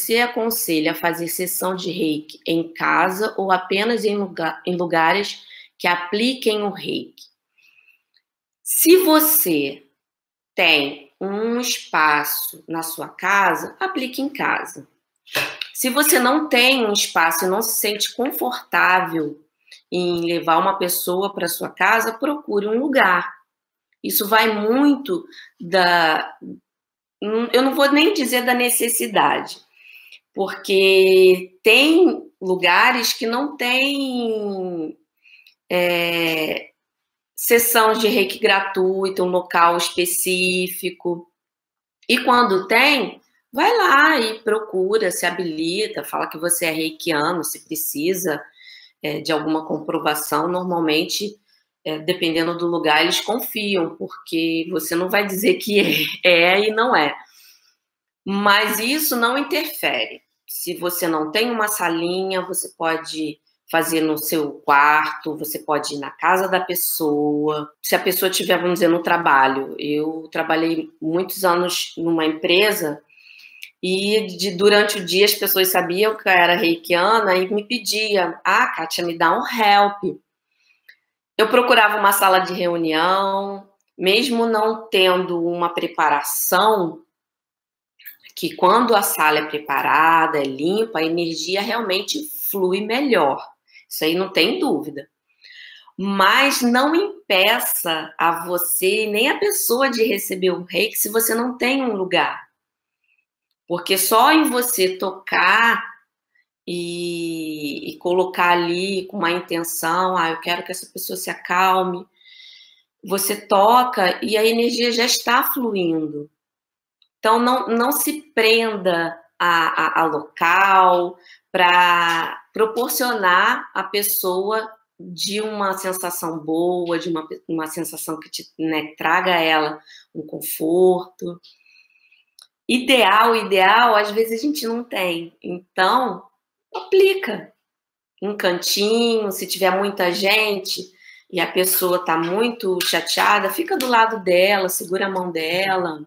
você aconselha a fazer sessão de reiki em casa ou apenas em, lugar, em lugares que apliquem o reiki? Se você tem um espaço na sua casa, aplique em casa. Se você não tem um espaço e não se sente confortável em levar uma pessoa para sua casa, procure um lugar. Isso vai muito da. Eu não vou nem dizer da necessidade, porque tem lugares que não tem é, sessão de reiki gratuita, um local específico. E quando tem, vai lá e procura, se habilita, fala que você é reikiano, se precisa é, de alguma comprovação. Normalmente, é, dependendo do lugar, eles confiam, porque você não vai dizer que é, é e não é. Mas isso não interfere. Se você não tem uma salinha, você pode fazer no seu quarto, você pode ir na casa da pessoa. Se a pessoa tiver, vamos dizer, no trabalho. Eu trabalhei muitos anos numa empresa e de, durante o dia as pessoas sabiam que eu era reikiana e me pediam: Ah, Kátia, me dá um help. Eu procurava uma sala de reunião, mesmo não tendo uma preparação, que quando a sala é preparada, é limpa, a energia realmente flui melhor. Isso aí não tem dúvida. Mas não impeça a você nem a pessoa de receber o reiki se você não tem um lugar. Porque só em você tocar e, e, colocar ali com uma intenção, ah, eu quero que essa pessoa se acalme, você toca e a energia já está fluindo. Então, não, não se prenda a, a, a local, para proporcionar a pessoa de uma sensação boa, de uma, uma sensação que te, né, traga a ela um conforto. Ideal, ideal, às vezes a gente não tem. Então, aplica um cantinho, se tiver muita gente e a pessoa está muito chateada, fica do lado dela, segura a mão dela,